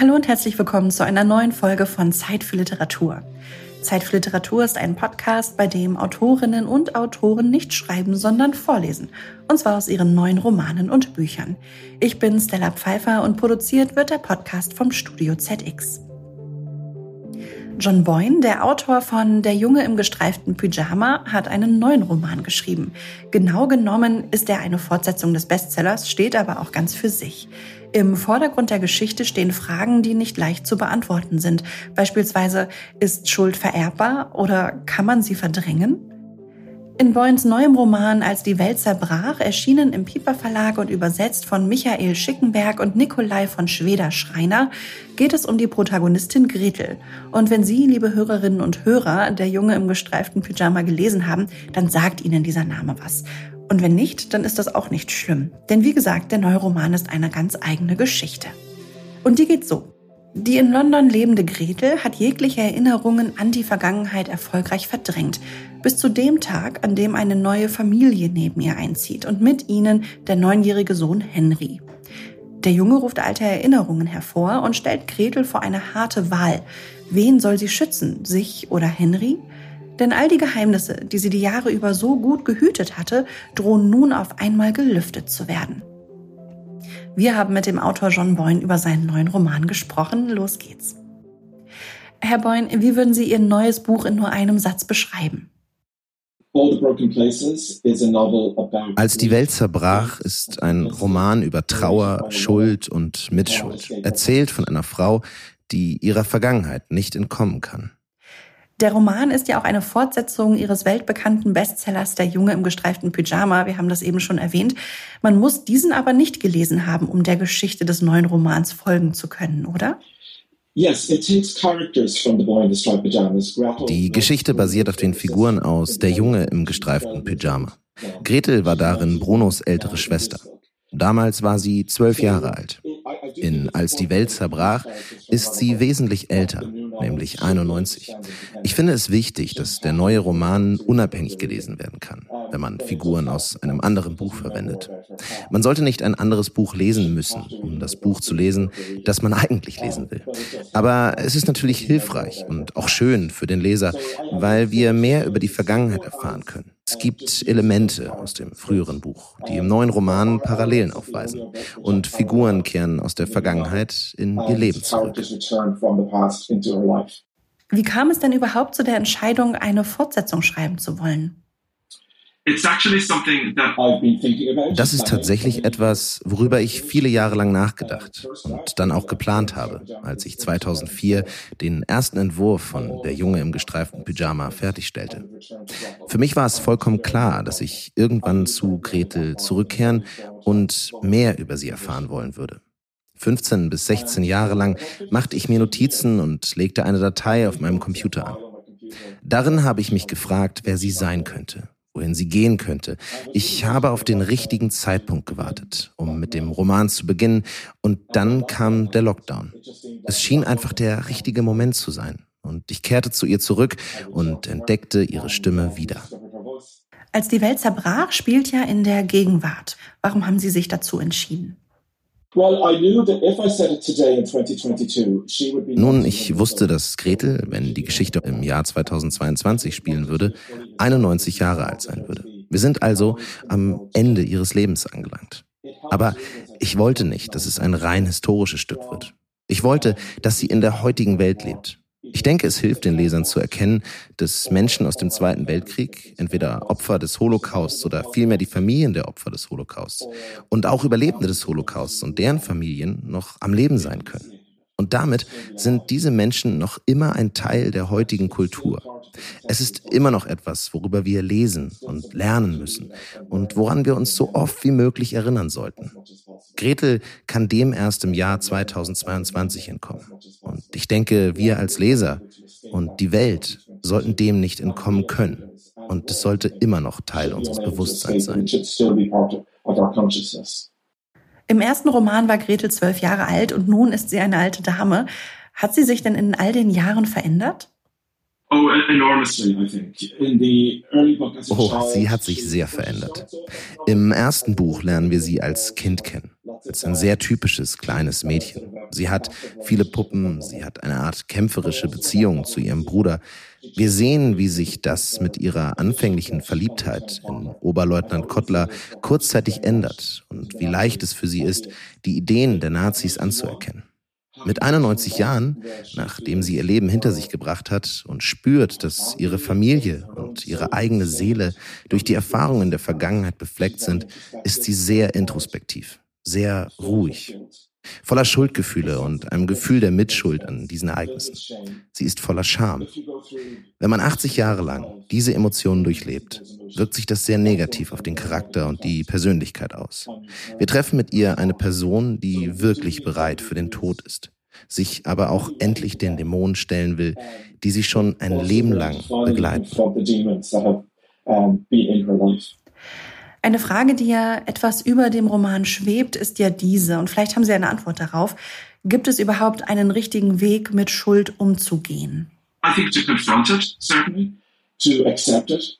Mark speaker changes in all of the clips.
Speaker 1: Hallo und herzlich willkommen zu einer neuen Folge von Zeit für Literatur. Zeit für Literatur ist ein Podcast, bei dem Autorinnen und Autoren nicht schreiben, sondern vorlesen. Und zwar aus ihren neuen Romanen und Büchern. Ich bin Stella Pfeiffer und produziert wird der Podcast vom Studio ZX. John Boyne, der Autor von Der Junge im gestreiften Pyjama, hat einen neuen Roman geschrieben. Genau genommen ist er eine Fortsetzung des Bestsellers, steht aber auch ganz für sich. Im Vordergrund der Geschichte stehen Fragen, die nicht leicht zu beantworten sind. Beispielsweise, ist Schuld vererbbar oder kann man sie verdrängen? In Boyens neuem Roman Als die Welt zerbrach, erschienen im Pieper Verlag und übersetzt von Michael Schickenberg und Nikolai von Schweder-Schreiner, geht es um die Protagonistin Gretel. Und wenn Sie, liebe Hörerinnen und Hörer, der Junge im gestreiften Pyjama gelesen haben, dann sagt Ihnen dieser Name was. Und wenn nicht, dann ist das auch nicht schlimm. Denn wie gesagt, der neue Roman ist eine ganz eigene Geschichte. Und die geht so. Die in London lebende Gretel hat jegliche Erinnerungen an die Vergangenheit erfolgreich verdrängt, bis zu dem Tag, an dem eine neue Familie neben ihr einzieht und mit ihnen der neunjährige Sohn Henry. Der Junge ruft alte Erinnerungen hervor und stellt Gretel vor eine harte Wahl. Wen soll sie schützen, sich oder Henry? Denn all die Geheimnisse, die sie die Jahre über so gut gehütet hatte, drohen nun auf einmal gelüftet zu werden. Wir haben mit dem Autor John Boyne über seinen neuen Roman gesprochen. Los geht's. Herr Boyne, wie würden Sie Ihr neues Buch in nur einem Satz beschreiben?
Speaker 2: Als die Welt zerbrach ist ein Roman über Trauer, Schuld und Mitschuld, erzählt von einer Frau, die ihrer Vergangenheit nicht entkommen kann.
Speaker 1: Der Roman ist ja auch eine Fortsetzung ihres weltbekannten Bestsellers Der Junge im gestreiften Pyjama. Wir haben das eben schon erwähnt. Man muss diesen aber nicht gelesen haben, um der Geschichte des neuen Romans folgen zu können, oder?
Speaker 2: Die Geschichte basiert auf den Figuren aus Der Junge im gestreiften Pyjama. Gretel war darin Brunos ältere Schwester. Damals war sie zwölf Jahre alt. In Als die Welt zerbrach ist sie wesentlich älter, nämlich 91. Ich finde es wichtig, dass der neue Roman unabhängig gelesen werden kann, wenn man Figuren aus einem anderen Buch verwendet. Man sollte nicht ein anderes Buch lesen müssen, um das Buch zu lesen, das man eigentlich lesen will. Aber es ist natürlich hilfreich und auch schön für den Leser, weil wir mehr über die Vergangenheit erfahren können. Es gibt Elemente aus dem früheren Buch, die im neuen Roman Parallelen aufweisen. Und Figuren kehren aus der Vergangenheit in ihr Leben zurück.
Speaker 1: Wie kam es denn überhaupt zu der Entscheidung, eine Fortsetzung schreiben zu wollen?
Speaker 2: Das ist tatsächlich etwas, worüber ich viele Jahre lang nachgedacht und dann auch geplant habe, als ich 2004 den ersten Entwurf von Der Junge im gestreiften Pyjama fertigstellte. Für mich war es vollkommen klar, dass ich irgendwann zu Gretel zurückkehren und mehr über sie erfahren wollen würde. 15 bis 16 Jahre lang machte ich mir Notizen und legte eine Datei auf meinem Computer an. Darin habe ich mich gefragt, wer sie sein könnte wohin sie gehen könnte. Ich habe auf den richtigen Zeitpunkt gewartet, um mit dem Roman zu beginnen, und dann kam der Lockdown. Es schien einfach der richtige Moment zu sein, und ich kehrte zu ihr zurück und entdeckte ihre Stimme wieder.
Speaker 1: Als die Welt zerbrach, spielt ja in der Gegenwart. Warum haben Sie sich dazu entschieden?
Speaker 2: Nun, ich wusste, dass Gretel, wenn die Geschichte im Jahr 2022 spielen würde, 91 Jahre alt sein würde. Wir sind also am Ende ihres Lebens angelangt. Aber ich wollte nicht, dass es ein rein historisches Stück wird. Ich wollte, dass sie in der heutigen Welt lebt, ich denke, es hilft den Lesern zu erkennen, dass Menschen aus dem Zweiten Weltkrieg, entweder Opfer des Holocausts oder vielmehr die Familien der Opfer des Holocausts und auch Überlebende des Holocausts und deren Familien noch am Leben sein können. Und damit sind diese Menschen noch immer ein Teil der heutigen Kultur. Es ist immer noch etwas, worüber wir lesen und lernen müssen und woran wir uns so oft wie möglich erinnern sollten. Gretel kann dem erst im Jahr 2022 entkommen. Ich denke, wir als Leser und die Welt sollten dem nicht entkommen können. Und es sollte immer noch Teil unseres Bewusstseins sein.
Speaker 1: Im ersten Roman war Gretel zwölf Jahre alt und nun ist sie eine alte Dame. Hat sie sich denn in all den Jahren verändert?
Speaker 2: Oh, oh, sie hat sich sehr verändert. Im ersten Buch lernen wir sie als Kind kennen, als ein sehr typisches kleines Mädchen. Sie hat viele Puppen, sie hat eine Art kämpferische Beziehung zu ihrem Bruder. Wir sehen, wie sich das mit ihrer anfänglichen Verliebtheit in Oberleutnant Kottler kurzzeitig ändert und wie leicht es für sie ist, die Ideen der Nazis anzuerkennen. Mit 91 Jahren, nachdem sie ihr Leben hinter sich gebracht hat und spürt, dass ihre Familie und ihre eigene Seele durch die Erfahrungen der Vergangenheit befleckt sind, ist sie sehr introspektiv, sehr ruhig voller Schuldgefühle und einem Gefühl der Mitschuld an diesen Ereignissen. Sie ist voller Scham. Wenn man 80 Jahre lang diese Emotionen durchlebt, wirkt sich das sehr negativ auf den Charakter und die Persönlichkeit aus. Wir treffen mit ihr eine Person, die wirklich bereit für den Tod ist, sich aber auch endlich den Dämonen stellen will, die sie schon ein Leben lang begleiten.
Speaker 1: Eine Frage, die ja etwas über dem Roman schwebt, ist ja diese, und vielleicht haben Sie eine Antwort darauf. Gibt es überhaupt einen richtigen Weg, mit Schuld umzugehen? I think to confront it, certainly,
Speaker 2: to accept it,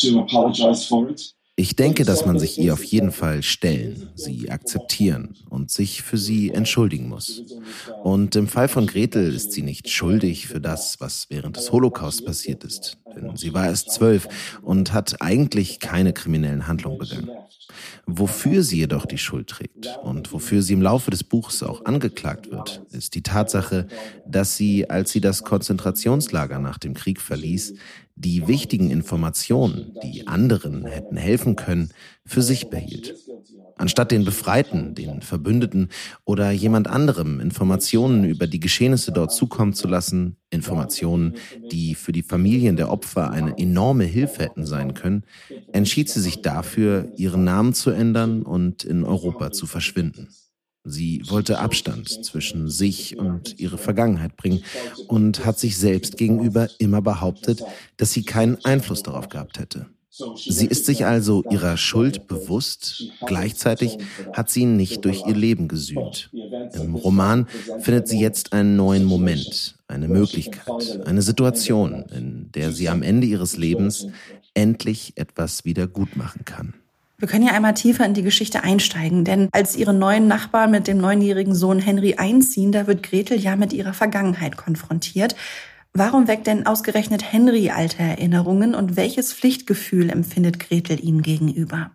Speaker 2: to apologize for it. Ich denke, dass man sich ihr auf jeden Fall stellen, sie akzeptieren und sich für sie entschuldigen muss. Und im Fall von Gretel ist sie nicht schuldig für das, was während des Holocaust passiert ist, denn sie war erst zwölf und hat eigentlich keine kriminellen Handlungen begangen. Wofür sie jedoch die Schuld trägt und wofür sie im Laufe des Buches auch angeklagt wird, ist die Tatsache, dass sie, als sie das Konzentrationslager nach dem Krieg verließ, die wichtigen Informationen, die anderen hätten helfen können, für sich behielt. Anstatt den Befreiten, den Verbündeten oder jemand anderem Informationen über die Geschehnisse dort zukommen zu lassen, Informationen, die für die Familien der Opfer eine enorme Hilfe hätten sein können, entschied sie sich dafür, ihren Namen zu ändern und in Europa zu verschwinden. Sie wollte Abstand zwischen sich und ihre Vergangenheit bringen und hat sich selbst gegenüber immer behauptet, dass sie keinen Einfluss darauf gehabt hätte. Sie ist sich also ihrer Schuld bewusst, gleichzeitig hat sie nicht durch ihr Leben gesühnt. Im Roman findet sie jetzt einen neuen Moment, eine Möglichkeit, eine Situation, in der sie am Ende ihres Lebens endlich etwas wieder gut machen kann.
Speaker 1: Wir können ja einmal tiefer in die Geschichte einsteigen, denn als ihre neuen Nachbarn mit dem neunjährigen Sohn Henry einziehen, da wird Gretel ja mit ihrer Vergangenheit konfrontiert. Warum weckt denn ausgerechnet Henry alte Erinnerungen und welches Pflichtgefühl empfindet Gretel ihm gegenüber?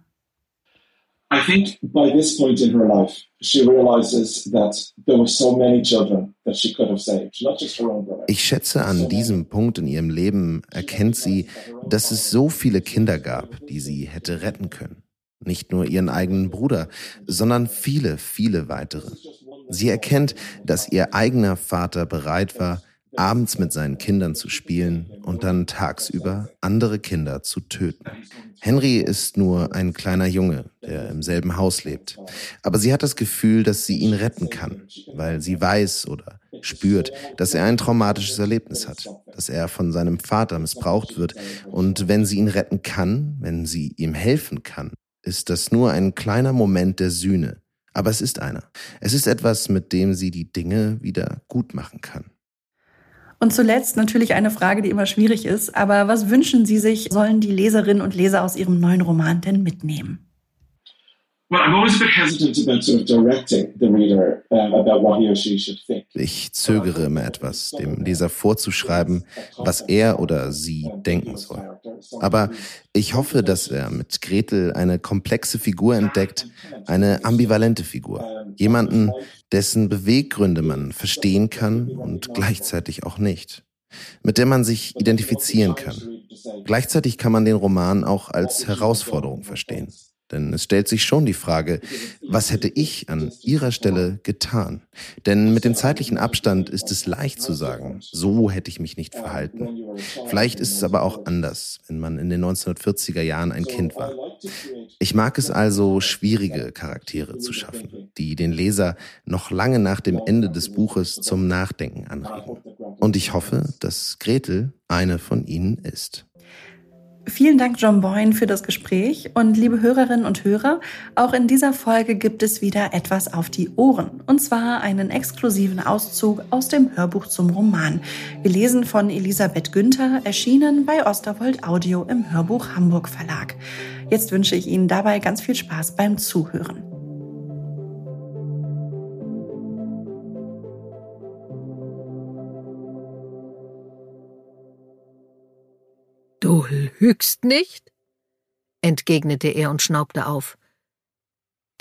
Speaker 1: I think by this point in her life, she realizes that there were so many children that she could have saved, not just her own brother.
Speaker 2: Ich schätze, an diesem Punkt in ihrem Leben erkennt sie, dass es so viele Kinder gab, die sie hätte retten können. Nicht nur ihren eigenen Bruder, sondern viele, viele weitere. Sie erkennt, dass ihr eigener Vater bereit war, abends mit seinen Kindern zu spielen und dann tagsüber andere Kinder zu töten. Henry ist nur ein kleiner Junge, der im selben Haus lebt. Aber sie hat das Gefühl, dass sie ihn retten kann, weil sie weiß oder spürt, dass er ein traumatisches Erlebnis hat, dass er von seinem Vater missbraucht wird. Und wenn sie ihn retten kann, wenn sie ihm helfen kann, ist das nur ein kleiner Moment der Sühne. Aber es ist einer. Es ist etwas, mit dem sie die Dinge wieder gut machen kann.
Speaker 1: Und zuletzt natürlich eine Frage, die immer schwierig ist. Aber was wünschen Sie sich, sollen die Leserinnen und Leser aus Ihrem neuen Roman denn mitnehmen?
Speaker 2: Ich zögere immer etwas, dem Leser vorzuschreiben, was er oder sie denken soll. Aber ich hoffe, dass er mit Gretel eine komplexe Figur entdeckt, eine ambivalente Figur. Jemanden, dessen Beweggründe man verstehen kann und gleichzeitig auch nicht. Mit der man sich identifizieren kann. Gleichzeitig kann man den Roman auch als Herausforderung verstehen. Denn es stellt sich schon die Frage, was hätte ich an Ihrer Stelle getan? Denn mit dem zeitlichen Abstand ist es leicht zu sagen, so hätte ich mich nicht verhalten. Vielleicht ist es aber auch anders, wenn man in den 1940er Jahren ein Kind war. Ich mag es also, schwierige Charaktere zu schaffen, die den Leser noch lange nach dem Ende des Buches zum Nachdenken anregen. Und ich hoffe, dass Gretel eine von ihnen ist.
Speaker 1: Vielen Dank, John Boyne, für das Gespräch. Und liebe Hörerinnen und Hörer, auch in dieser Folge gibt es wieder etwas auf die Ohren. Und zwar einen exklusiven Auszug aus dem Hörbuch zum Roman. Gelesen von Elisabeth Günther, erschienen bei Osterwold Audio im Hörbuch Hamburg Verlag. Jetzt wünsche ich Ihnen dabei ganz viel Spaß beim Zuhören.
Speaker 3: Allerhöchst nicht? entgegnete er und schnaubte auf.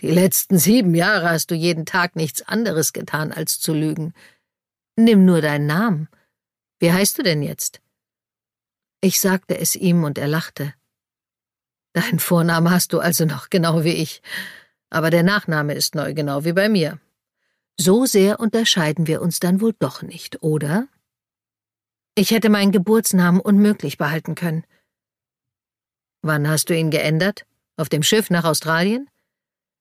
Speaker 3: Die letzten sieben Jahre hast du jeden Tag nichts anderes getan, als zu lügen. Nimm nur deinen Namen. Wie heißt du denn jetzt? Ich sagte es ihm und er lachte. Dein Vorname hast du also noch genau wie ich, aber der Nachname ist neu genau wie bei mir. So sehr unterscheiden wir uns dann wohl doch nicht, oder? Ich hätte meinen Geburtsnamen unmöglich behalten können. Wann hast du ihn geändert? Auf dem Schiff nach Australien?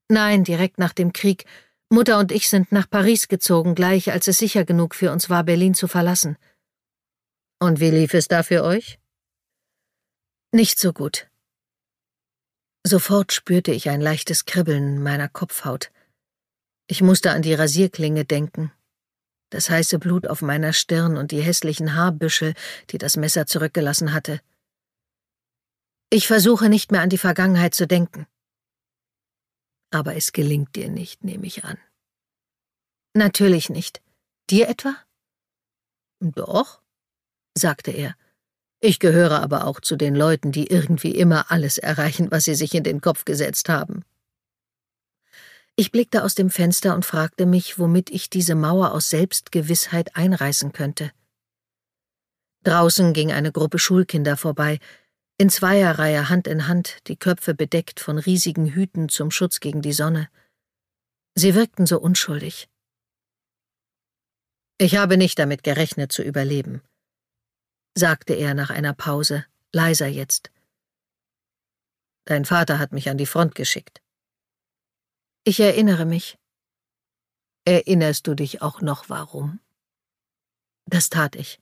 Speaker 3: Nein, direkt nach dem Krieg. Mutter und ich sind nach Paris gezogen, gleich als es sicher genug für uns war, Berlin zu verlassen. Und wie lief es da für euch? Nicht so gut. Sofort spürte ich ein leichtes Kribbeln meiner Kopfhaut. Ich musste an die Rasierklinge denken. Das heiße Blut auf meiner Stirn und die hässlichen Haarbüschel, die das Messer zurückgelassen hatte. Ich versuche nicht mehr an die Vergangenheit zu denken aber es gelingt dir nicht, nehme ich an. Natürlich nicht. Dir etwa? Doch, sagte er. Ich gehöre aber auch zu den Leuten, die irgendwie immer alles erreichen, was sie sich in den Kopf gesetzt haben. Ich blickte aus dem Fenster und fragte mich, womit ich diese Mauer aus Selbstgewissheit einreißen könnte. Draußen ging eine Gruppe Schulkinder vorbei, in Zweierreihe Hand in Hand, die Köpfe bedeckt von riesigen Hüten zum Schutz gegen die Sonne. Sie wirkten so unschuldig. Ich habe nicht damit gerechnet zu überleben, sagte er nach einer Pause, leiser jetzt. Dein Vater hat mich an die Front geschickt. Ich erinnere mich. Erinnerst du dich auch noch warum? Das tat ich.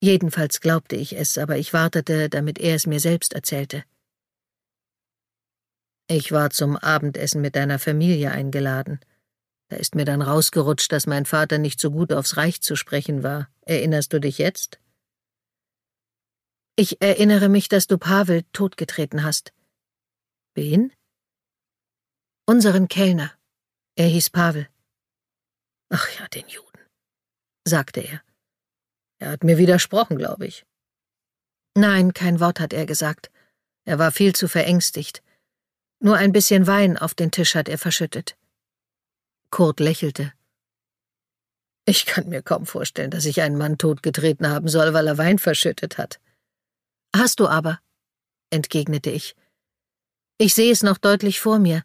Speaker 3: Jedenfalls glaubte ich es, aber ich wartete, damit er es mir selbst erzählte. Ich war zum Abendessen mit deiner Familie eingeladen. Da ist mir dann rausgerutscht, dass mein Vater nicht so gut aufs Reich zu sprechen war. Erinnerst du dich jetzt? Ich erinnere mich, dass du Pavel totgetreten hast. Wen? Unseren Kellner. Er hieß Pavel. Ach ja, den Juden, sagte er. Er hat mir widersprochen, glaube ich. Nein, kein Wort hat er gesagt. Er war viel zu verängstigt. Nur ein bisschen Wein auf den Tisch hat er verschüttet. Kurt lächelte. Ich kann mir kaum vorstellen, dass ich einen Mann totgetreten haben soll, weil er Wein verschüttet hat. Hast du aber, entgegnete ich. Ich sehe es noch deutlich vor mir.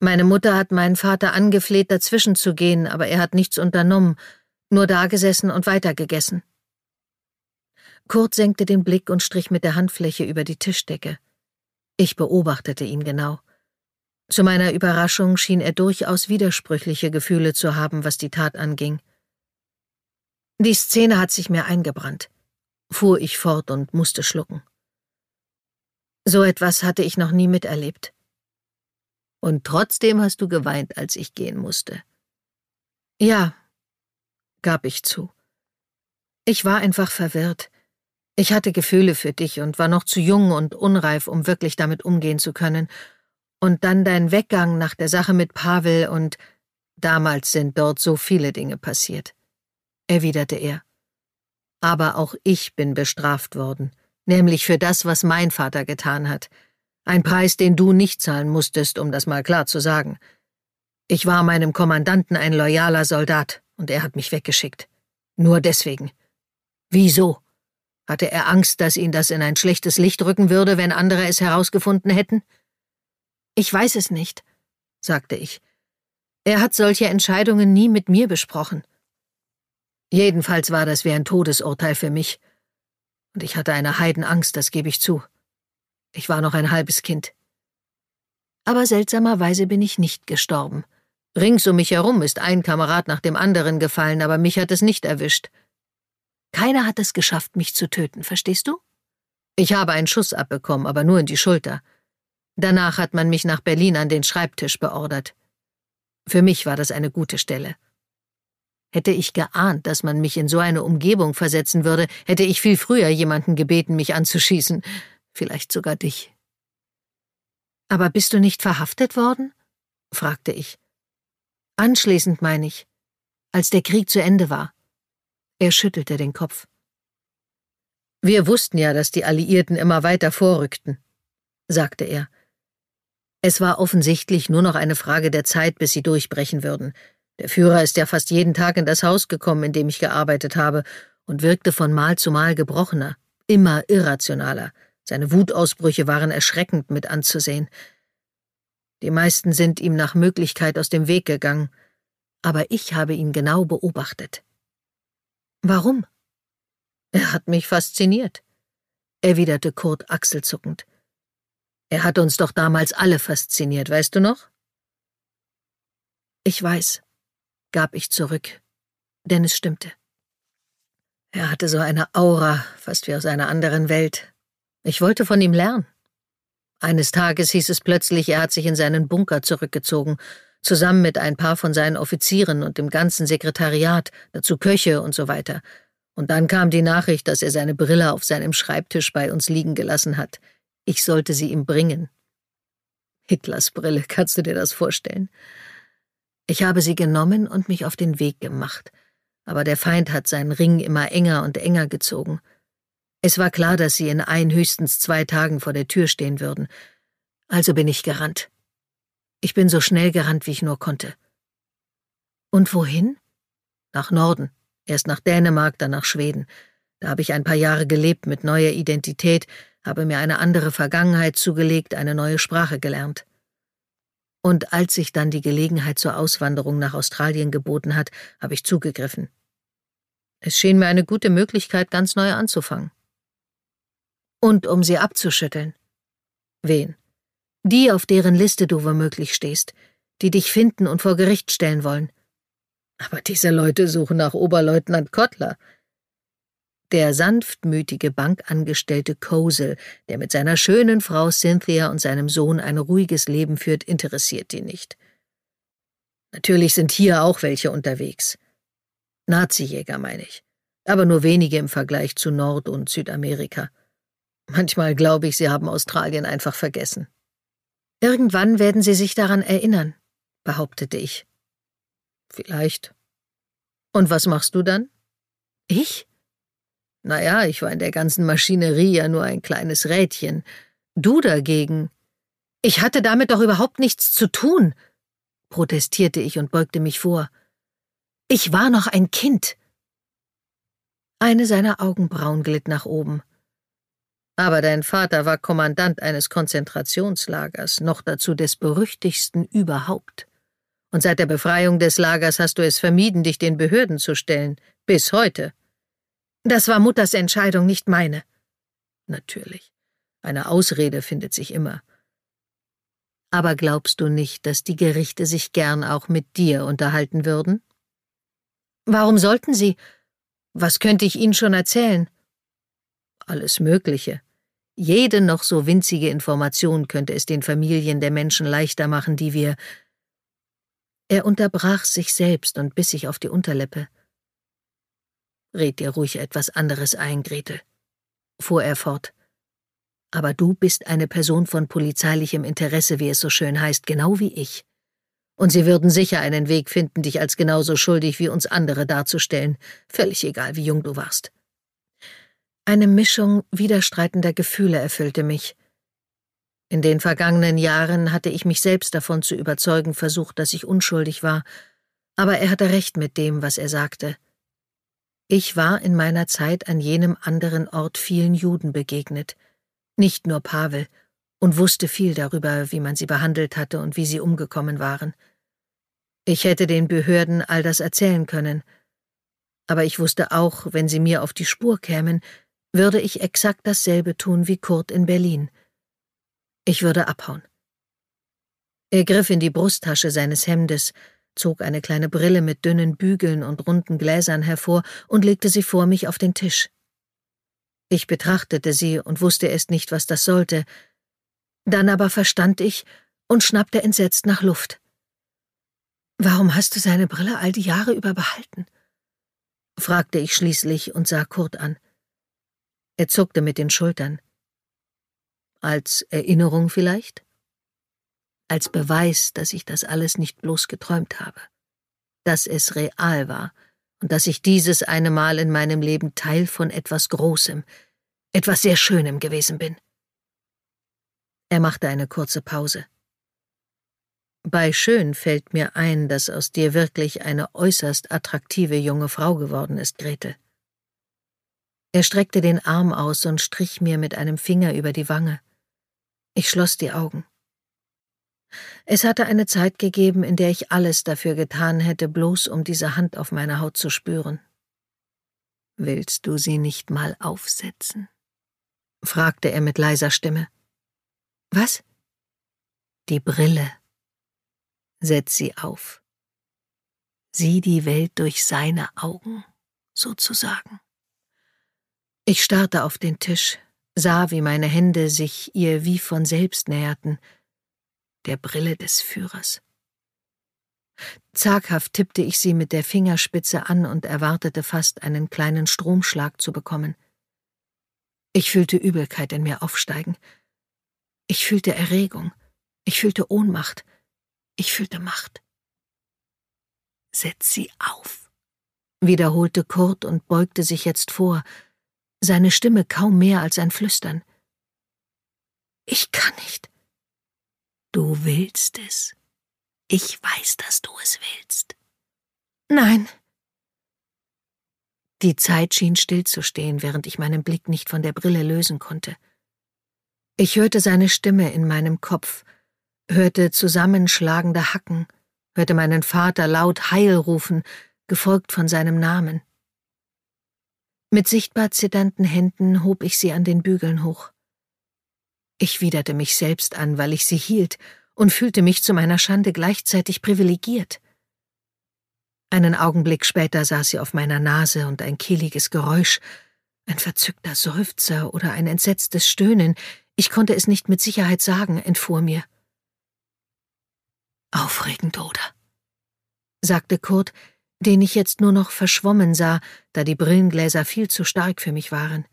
Speaker 3: Meine Mutter hat meinen Vater angefleht, dazwischen zu gehen, aber er hat nichts unternommen, nur dagesessen und weitergegessen. Kurt senkte den Blick und strich mit der Handfläche über die Tischdecke. Ich beobachtete ihn genau. Zu meiner Überraschung schien er durchaus widersprüchliche Gefühle zu haben, was die Tat anging. Die Szene hat sich mir eingebrannt, fuhr ich fort und musste schlucken. So etwas hatte ich noch nie miterlebt. Und trotzdem hast du geweint, als ich gehen musste. Ja, gab ich zu. Ich war einfach verwirrt. Ich hatte Gefühle für dich und war noch zu jung und unreif, um wirklich damit umgehen zu können. Und dann dein Weggang nach der Sache mit Pavel und damals sind dort so viele Dinge passiert, erwiderte er. Aber auch ich bin bestraft worden, nämlich für das, was mein Vater getan hat. Ein Preis, den du nicht zahlen musstest, um das mal klar zu sagen. Ich war meinem Kommandanten ein loyaler Soldat und er hat mich weggeschickt. Nur deswegen. Wieso? Hatte er Angst, dass ihn das in ein schlechtes Licht rücken würde, wenn andere es herausgefunden hätten? Ich weiß es nicht, sagte ich. Er hat solche Entscheidungen nie mit mir besprochen. Jedenfalls war das wie ein Todesurteil für mich. Und ich hatte eine Heidenangst, das gebe ich zu. Ich war noch ein halbes Kind. Aber seltsamerweise bin ich nicht gestorben. Rings um mich herum ist ein Kamerad nach dem anderen gefallen, aber mich hat es nicht erwischt. Keiner hat es geschafft, mich zu töten, verstehst du? Ich habe einen Schuss abbekommen, aber nur in die Schulter. Danach hat man mich nach Berlin an den Schreibtisch beordert. Für mich war das eine gute Stelle. Hätte ich geahnt, dass man mich in so eine Umgebung versetzen würde, hätte ich viel früher jemanden gebeten, mich anzuschießen, vielleicht sogar dich. Aber bist du nicht verhaftet worden? fragte ich. Anschließend meine ich, als der Krieg zu Ende war. Er schüttelte den Kopf. Wir wussten ja, dass die Alliierten immer weiter vorrückten, sagte er. Es war offensichtlich nur noch eine Frage der Zeit, bis sie durchbrechen würden. Der Führer ist ja fast jeden Tag in das Haus gekommen, in dem ich gearbeitet habe, und wirkte von Mal zu Mal gebrochener, immer irrationaler. Seine Wutausbrüche waren erschreckend mit anzusehen. Die meisten sind ihm nach Möglichkeit aus dem Weg gegangen, aber ich habe ihn genau beobachtet. Warum? Er hat mich fasziniert, erwiderte Kurt achselzuckend. Er hat uns doch damals alle fasziniert, weißt du noch? Ich weiß, gab ich zurück, denn es stimmte. Er hatte so eine Aura, fast wie aus einer anderen Welt. Ich wollte von ihm lernen. Eines Tages hieß es plötzlich, er hat sich in seinen Bunker zurückgezogen, zusammen mit ein paar von seinen Offizieren und dem ganzen Sekretariat, dazu Köche und so weiter. Und dann kam die Nachricht, dass er seine Brille auf seinem Schreibtisch bei uns liegen gelassen hat. Ich sollte sie ihm bringen. Hitlers Brille, kannst du dir das vorstellen? Ich habe sie genommen und mich auf den Weg gemacht, aber der Feind hat seinen Ring immer enger und enger gezogen. Es war klar, dass sie in ein, höchstens zwei Tagen vor der Tür stehen würden. Also bin ich gerannt. Ich bin so schnell gerannt, wie ich nur konnte. Und wohin? Nach Norden, erst nach Dänemark, dann nach Schweden. Da habe ich ein paar Jahre gelebt mit neuer Identität, habe mir eine andere Vergangenheit zugelegt, eine neue Sprache gelernt. Und als sich dann die Gelegenheit zur Auswanderung nach Australien geboten hat, habe ich zugegriffen. Es schien mir eine gute Möglichkeit, ganz neu anzufangen. Und um sie abzuschütteln. Wen? Die, auf deren Liste du womöglich stehst, die dich finden und vor Gericht stellen wollen. Aber diese Leute suchen nach Oberleutnant Kottler, der sanftmütige Bankangestellte Kosel, der mit seiner schönen Frau Cynthia und seinem Sohn ein ruhiges Leben führt, interessiert die nicht. Natürlich sind hier auch welche unterwegs. Nazijäger meine ich, aber nur wenige im Vergleich zu Nord- und Südamerika. Manchmal glaube ich, sie haben Australien einfach vergessen. Irgendwann werden sie sich daran erinnern, behauptete ich. Vielleicht. Und was machst du dann? Ich? Naja, ich war in der ganzen Maschinerie ja nur ein kleines Rädchen. Du dagegen. Ich hatte damit doch überhaupt nichts zu tun, protestierte ich und beugte mich vor. Ich war noch ein Kind. Eine seiner Augenbrauen glitt nach oben. Aber dein Vater war Kommandant eines Konzentrationslagers, noch dazu des berüchtigsten überhaupt. Und seit der Befreiung des Lagers hast du es vermieden, dich den Behörden zu stellen, bis heute. Das war Mutters Entscheidung, nicht meine. Natürlich. Eine Ausrede findet sich immer. Aber glaubst du nicht, dass die Gerichte sich gern auch mit dir unterhalten würden? Warum sollten sie? Was könnte ich ihnen schon erzählen? Alles Mögliche. Jede noch so winzige Information könnte es den Familien der Menschen leichter machen, die wir. Er unterbrach sich selbst und biss sich auf die Unterlippe. Red dir ruhig etwas anderes ein, Gretel, fuhr er fort. Aber du bist eine Person von polizeilichem Interesse, wie es so schön heißt, genau wie ich. Und sie würden sicher einen Weg finden, dich als genauso schuldig wie uns andere darzustellen, völlig egal, wie jung du warst. Eine Mischung widerstreitender Gefühle erfüllte mich. In den vergangenen Jahren hatte ich mich selbst davon zu überzeugen versucht, dass ich unschuldig war, aber er hatte recht mit dem, was er sagte. Ich war in meiner Zeit an jenem anderen Ort vielen Juden begegnet, nicht nur Pavel, und wusste viel darüber, wie man sie behandelt hatte und wie sie umgekommen waren. Ich hätte den Behörden all das erzählen können, aber ich wusste auch, wenn sie mir auf die Spur kämen, würde ich exakt dasselbe tun wie Kurt in Berlin. Ich würde abhauen. Er griff in die Brusttasche seines Hemdes, zog eine kleine Brille mit dünnen Bügeln und runden Gläsern hervor und legte sie vor mich auf den Tisch. Ich betrachtete sie und wusste erst nicht, was das sollte. Dann aber verstand ich und schnappte entsetzt nach Luft. Warum hast du seine Brille all die Jahre über behalten? fragte ich schließlich und sah Kurt an. Er zuckte mit den Schultern. Als Erinnerung vielleicht? als Beweis, dass ich das alles nicht bloß geträumt habe, dass es real war und dass ich dieses eine Mal in meinem Leben Teil von etwas Großem, etwas sehr Schönem gewesen bin. Er machte eine kurze Pause. Bei schön fällt mir ein, dass aus dir wirklich eine äußerst attraktive junge Frau geworden ist, Gretel. Er streckte den Arm aus und strich mir mit einem Finger über die Wange. Ich schloss die Augen. Es hatte eine Zeit gegeben, in der ich alles dafür getan hätte, bloß um diese Hand auf meiner Haut zu spüren. Willst du sie nicht mal aufsetzen? fragte er mit leiser Stimme. Was? Die Brille. Setz sie auf. Sieh die Welt durch seine Augen, sozusagen. Ich starrte auf den Tisch, sah, wie meine Hände sich ihr wie von selbst näherten, der Brille des Führers. Zaghaft tippte ich sie mit der Fingerspitze an und erwartete fast einen kleinen Stromschlag zu bekommen. Ich fühlte Übelkeit in mir aufsteigen. Ich fühlte Erregung. Ich fühlte Ohnmacht. Ich fühlte Macht. Setz sie auf, wiederholte Kurt und beugte sich jetzt vor, seine Stimme kaum mehr als ein Flüstern. Ich kann nicht. Du willst es. Ich weiß, dass du es willst. Nein. Die Zeit schien stillzustehen, während ich meinen Blick nicht von der Brille lösen konnte. Ich hörte seine Stimme in meinem Kopf, hörte zusammenschlagende Hacken, hörte meinen Vater laut Heil rufen, gefolgt von seinem Namen. Mit sichtbar zitternden Händen hob ich sie an den Bügeln hoch. Ich widerte mich selbst an, weil ich sie hielt, und fühlte mich zu meiner Schande gleichzeitig privilegiert. Einen Augenblick später saß sie auf meiner Nase und ein kehliges Geräusch, ein verzückter Seufzer oder ein entsetztes Stöhnen, ich konnte es nicht mit Sicherheit sagen, entfuhr mir. Aufregend, oder? sagte Kurt, den ich jetzt nur noch verschwommen sah, da die Brillengläser viel zu stark für mich waren.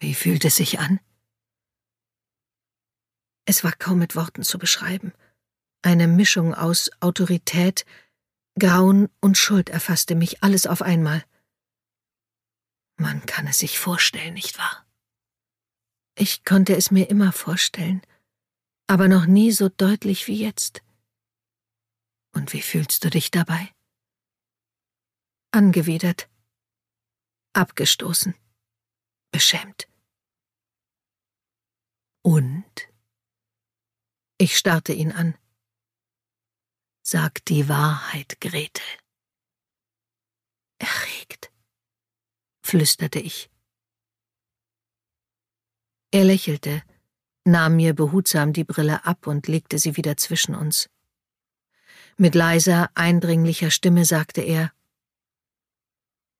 Speaker 3: Wie fühlt es sich an? Es war kaum mit Worten zu beschreiben. Eine Mischung aus Autorität, Grauen und Schuld erfasste mich alles auf einmal. Man kann es sich vorstellen, nicht wahr? Ich konnte es mir immer vorstellen, aber noch nie so deutlich wie jetzt. Und wie fühlst du dich dabei? Angewidert, abgestoßen, beschämt. Und? Ich starrte ihn an. Sag die Wahrheit, Gretel. Erregt, flüsterte ich. Er lächelte, nahm mir behutsam die Brille ab und legte sie wieder zwischen uns. Mit leiser, eindringlicher Stimme sagte er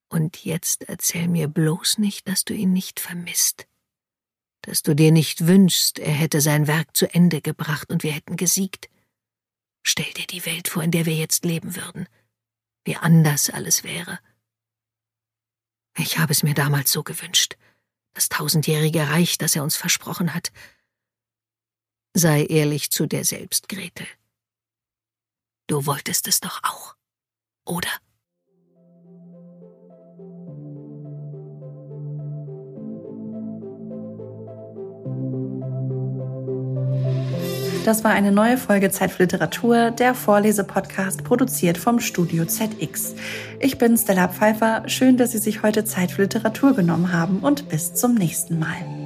Speaker 3: Und jetzt erzähl mir bloß nicht, dass du ihn nicht vermisst, dass du dir nicht wünschst, er hätte sein Werk zu Ende gebracht und wir hätten gesiegt. Stell dir die Welt vor, in der wir jetzt leben würden, wie anders alles wäre. Ich habe es mir damals so gewünscht, das tausendjährige Reich, das er uns versprochen hat. Sei ehrlich zu dir selbst, Gretel. Du wolltest es doch auch, oder?
Speaker 1: Das war eine neue Folge Zeit für Literatur, der Vorlesepodcast, produziert vom Studio ZX. Ich bin Stella Pfeiffer. Schön, dass Sie sich heute Zeit für Literatur genommen haben und bis zum nächsten Mal.